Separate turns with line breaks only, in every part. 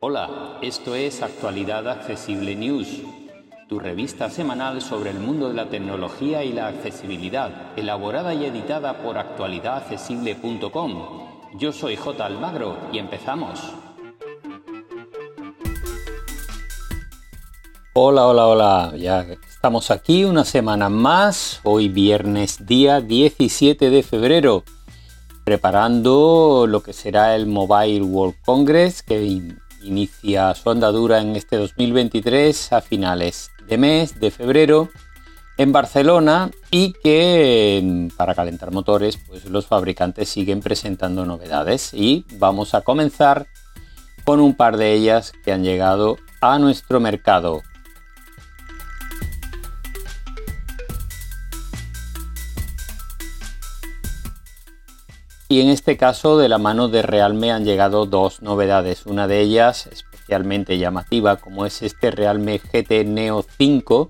Hola, esto es Actualidad Accesible News, tu revista semanal sobre el mundo de la tecnología y la accesibilidad, elaborada y editada por actualidadaccesible.com. Yo soy J. Almagro y empezamos. Hola, hola, hola. Ya estamos aquí una semana más, hoy viernes día 17 de febrero, preparando lo que será el Mobile World Congress que inicia su andadura en este 2023 a finales de mes de febrero en Barcelona y que para calentar motores pues los fabricantes siguen presentando novedades y vamos a comenzar con un par de ellas que han llegado a nuestro mercado. Y en este caso de la mano de Realme han llegado dos novedades. Una de ellas especialmente llamativa como es este Realme GT Neo 5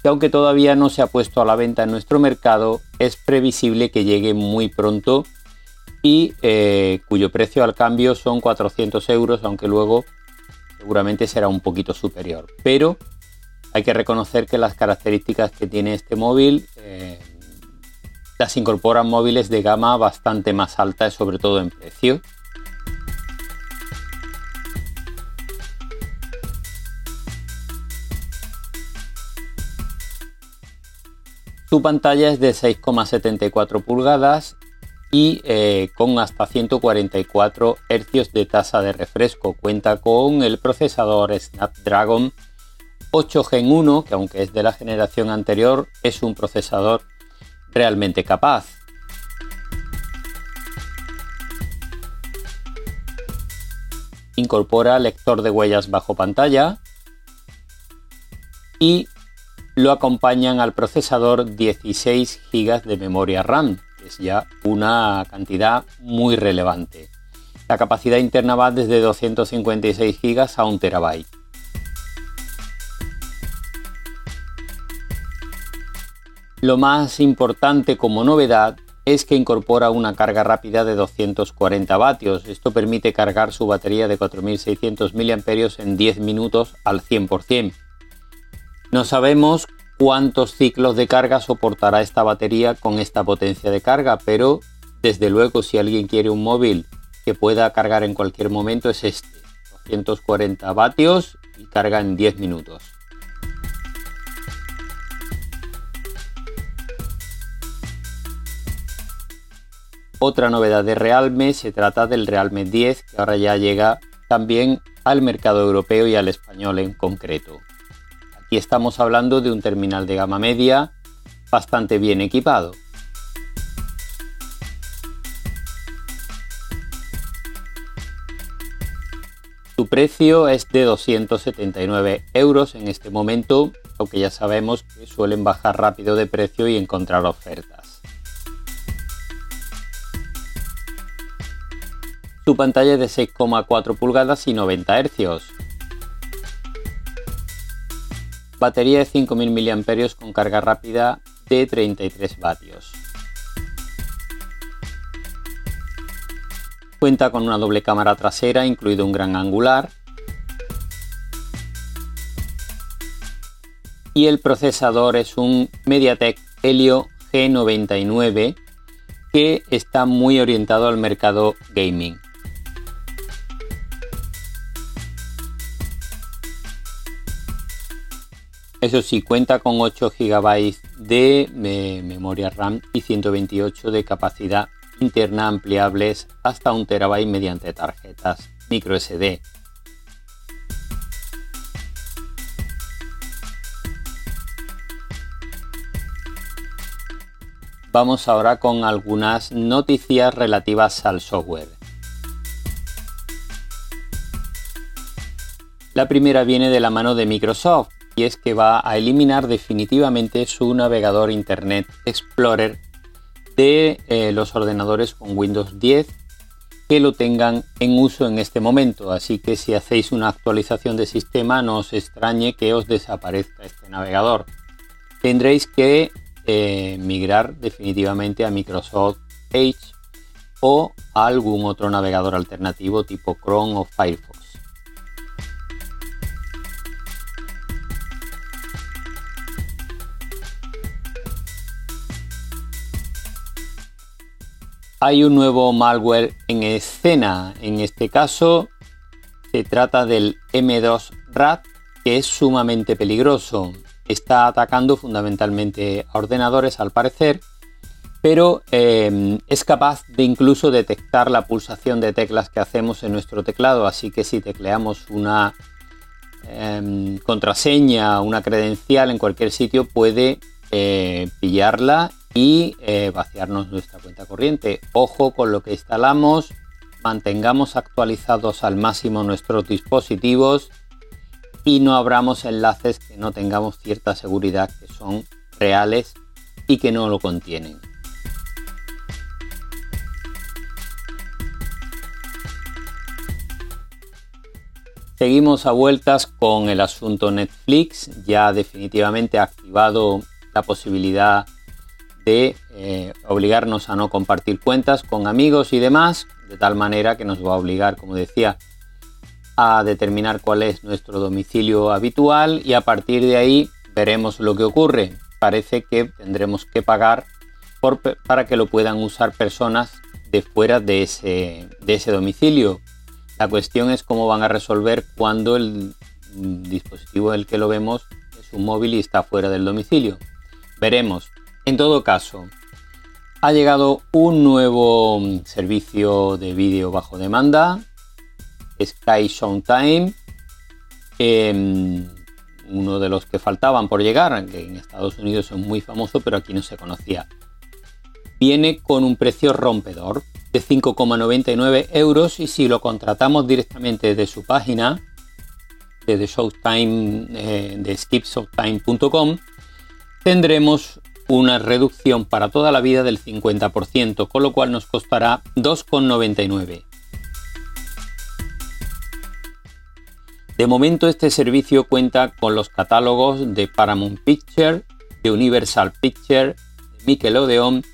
que aunque todavía no se ha puesto a la venta en nuestro mercado es previsible que llegue muy pronto y eh, cuyo precio al cambio son 400 euros aunque luego seguramente será un poquito superior. Pero hay que reconocer que las características que tiene este móvil eh, las incorporan móviles de gama bastante más alta, sobre todo en precio. Su pantalla es de 6,74 pulgadas y eh, con hasta 144 Hz de tasa de refresco. Cuenta con el procesador Snapdragon 8 Gen 1, que aunque es de la generación anterior, es un procesador realmente capaz. Incorpora lector de huellas bajo pantalla y lo acompañan al procesador 16 GB de memoria RAM, que es ya una cantidad muy relevante. La capacidad interna va desde 256 GB a 1 TB. Lo más importante como novedad es que incorpora una carga rápida de 240 vatios. Esto permite cargar su batería de 4600 mAh en 10 minutos al 100%. No sabemos cuántos ciclos de carga soportará esta batería con esta potencia de carga, pero desde luego si alguien quiere un móvil que pueda cargar en cualquier momento es este. 240 vatios y carga en 10 minutos. Otra novedad de Realme se trata del Realme 10 que ahora ya llega también al mercado europeo y al español en concreto. Aquí estamos hablando de un terminal de gama media bastante bien equipado. Su precio es de 279 euros en este momento, aunque ya sabemos que suelen bajar rápido de precio y encontrar ofertas. Su pantalla es de 6,4 pulgadas y 90 Hz. Batería de 5000 mAh con carga rápida de 33 vatios. Cuenta con una doble cámara trasera, incluido un gran angular. Y el procesador es un MediaTek Helio G99 que está muy orientado al mercado gaming. Eso sí, cuenta con 8 GB de memoria RAM y 128 de capacidad interna ampliables hasta 1 TB mediante tarjetas microSD. Vamos ahora con algunas noticias relativas al software. La primera viene de la mano de Microsoft y es que va a eliminar definitivamente su navegador Internet Explorer de eh, los ordenadores con Windows 10 que lo tengan en uso en este momento. Así que si hacéis una actualización de sistema no os extrañe que os desaparezca este navegador. Tendréis que eh, migrar definitivamente a Microsoft Edge o algún otro navegador alternativo tipo Chrome o Firefox. Hay un nuevo malware en escena, en este caso se trata del M2 Rat, que es sumamente peligroso. Está atacando fundamentalmente a ordenadores al parecer pero em, es capaz de incluso detectar la pulsación de teclas que hacemos en nuestro teclado, así que si tecleamos una em, contraseña, una credencial en cualquier sitio, puede eh, pillarla y eh, vaciarnos nuestra cuenta corriente. Ojo con lo que instalamos, mantengamos actualizados al máximo nuestros dispositivos y no abramos enlaces que no tengamos cierta seguridad que son reales y que no lo contienen. Seguimos a vueltas con el asunto Netflix, ya definitivamente ha activado la posibilidad eh, obligarnos a no compartir cuentas con amigos y demás, de tal manera que nos va a obligar, como decía, a determinar cuál es nuestro domicilio habitual y a partir de ahí veremos lo que ocurre. Parece que tendremos que pagar para que lo puedan usar personas de fuera de ese, de ese domicilio. La cuestión es cómo van a resolver cuando el dispositivo del que lo vemos es un móvil y está fuera del domicilio. Veremos. En todo caso, ha llegado un nuevo servicio de vídeo bajo demanda, Sky Showtime, em, uno de los que faltaban por llegar, que en Estados Unidos es muy famoso, pero aquí no se conocía. Viene con un precio rompedor, de 5,99 euros y si lo contratamos directamente de su página, desde Showtime, eh, de skipshowtime.com, tendremos una reducción para toda la vida del 50%, con lo cual nos costará 2,99. De momento este servicio cuenta con los catálogos de Paramount Picture, de Universal Picture, de Nickelodeon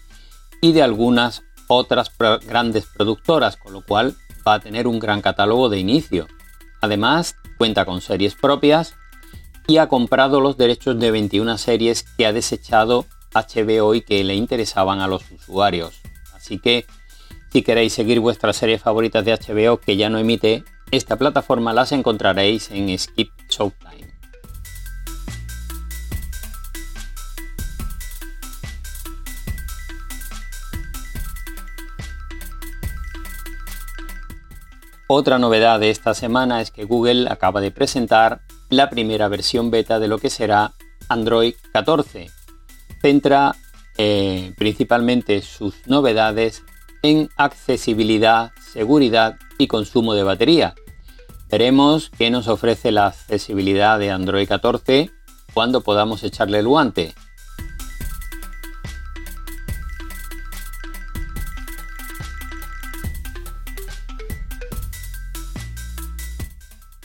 y de algunas otras grandes productoras, con lo cual va a tener un gran catálogo de inicio. Además, cuenta con series propias y ha comprado los derechos de 21 series que ha desechado HBO y que le interesaban a los usuarios. Así que si queréis seguir vuestras series favoritas de HBO que ya no emite, esta plataforma las encontraréis en Skip Showtime. Otra novedad de esta semana es que Google acaba de presentar la primera versión beta de lo que será Android 14. Centra eh, principalmente sus novedades en accesibilidad, seguridad y consumo de batería. Veremos qué nos ofrece la accesibilidad de Android 14 cuando podamos echarle el guante.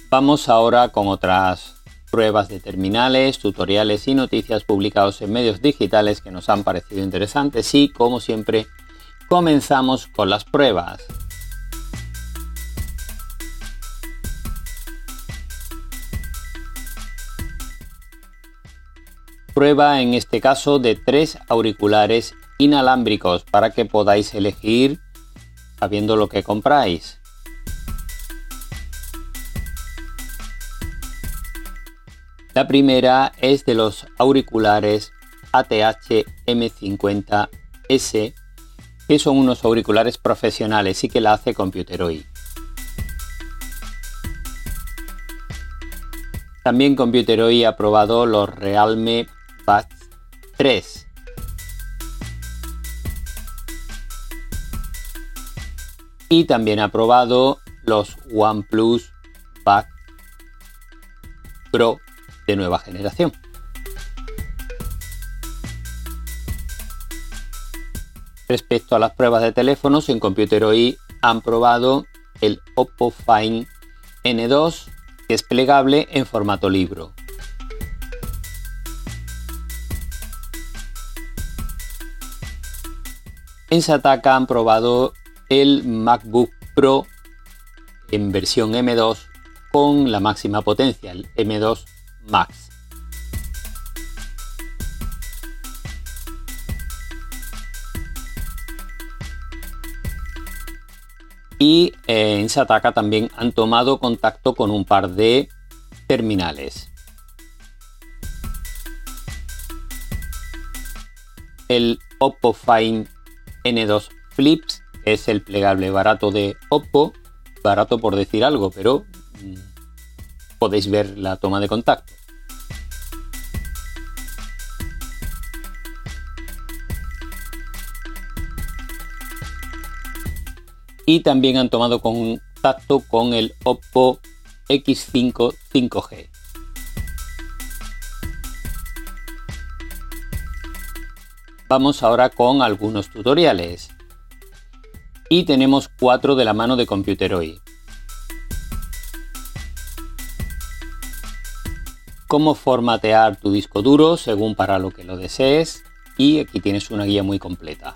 Vamos ahora con otras pruebas de terminales, tutoriales y noticias publicados en medios digitales que nos han parecido interesantes y como siempre comenzamos con las pruebas. Prueba en este caso de tres auriculares inalámbricos para que podáis elegir sabiendo lo que compráis. La primera es de los auriculares ATH M50S, que son unos auriculares profesionales y que la hace Computeroid. También Computeroid ha probado los Realme Buds 3. Y también ha probado los OnePlus Buds Pro de nueva generación. Respecto a las pruebas de teléfonos, en Computeroid han probado el Oppo Find N2, que es plegable en formato libro. En Sataka han probado el MacBook Pro en versión M2 con la máxima potencia, el M2 Max. Y eh, en Sataka también han tomado contacto con un par de terminales. El Oppo Find N2 Flips es el plegable barato de Oppo, barato por decir algo, pero mm, podéis ver la toma de contacto. Y también han tomado contacto con el Oppo X5 5G. Vamos ahora con algunos tutoriales. Y tenemos cuatro de la mano de Computeroid. Cómo formatear tu disco duro según para lo que lo desees. Y aquí tienes una guía muy completa.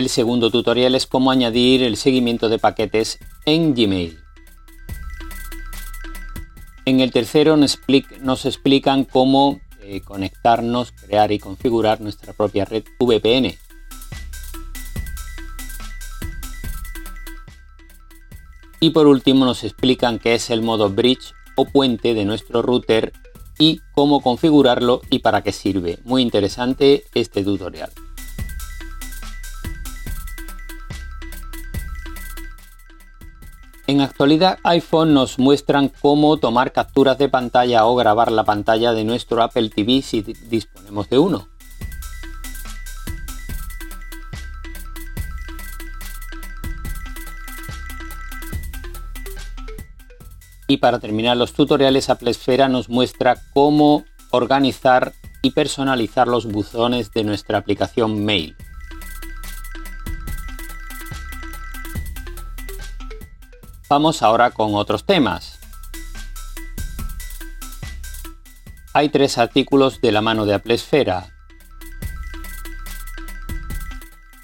El segundo tutorial es cómo añadir el seguimiento de paquetes en Gmail. En el tercero nos, explican cómo eh, conectarnos, crear y configurar nuestra propia red VPN. Y por último nos explican qué es el modo bridge o puente de nuestro router y cómo configurarlo y para qué sirve. Muy interesante este tutorial. En actualidad iPhone nos muestran cómo tomar capturas de pantalla o grabar la pantalla de nuestro Apple TV si disponemos de uno. Y para terminar los tutoriales, Apple Esfera nos muestra cómo organizar y personalizar los buzones de nuestra aplicación Mail. Vamos ahora con otros temas. Hay tres artículos de la mano de Apple Esfera.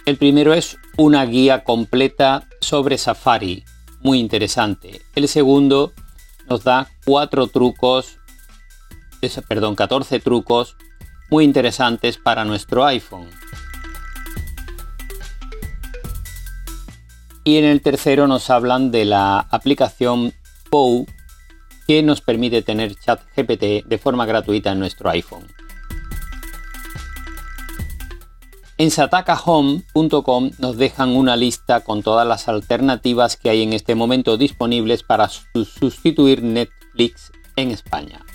El primero es una guía completa sobre Safari, muy interesante. El segundo nos da cuatro trucos, perdón, 14 trucos muy interesantes para nuestro iPhone. Y en el tercero nos hablan de la aplicación POU que nos permite tener chat GPT de forma gratuita en nuestro iPhone. En satakahome.com nos dejan una lista con todas las alternativas que hay en este momento disponibles para sustituir Netflix en España.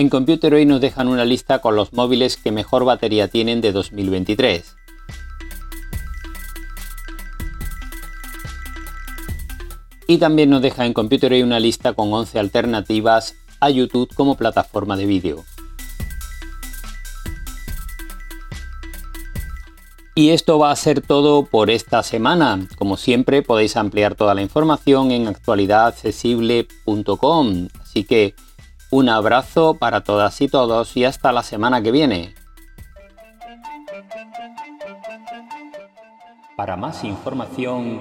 En Computer hoy nos dejan una lista con los móviles que mejor batería tienen de 2023. Y también nos deja en Computer hoy una lista con 11 alternativas a YouTube como plataforma de vídeo. Y esto va a ser todo por esta semana. Como siempre podéis ampliar toda la información en actualidadaccesible.com. Así que un abrazo para todas y todos y hasta la semana que viene. Para más información,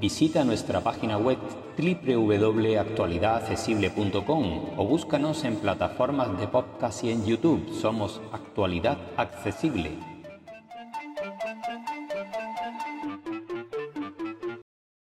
visita nuestra página web www.actualidadaccesible.com o búscanos en plataformas de podcast y en YouTube. Somos Actualidad Accesible.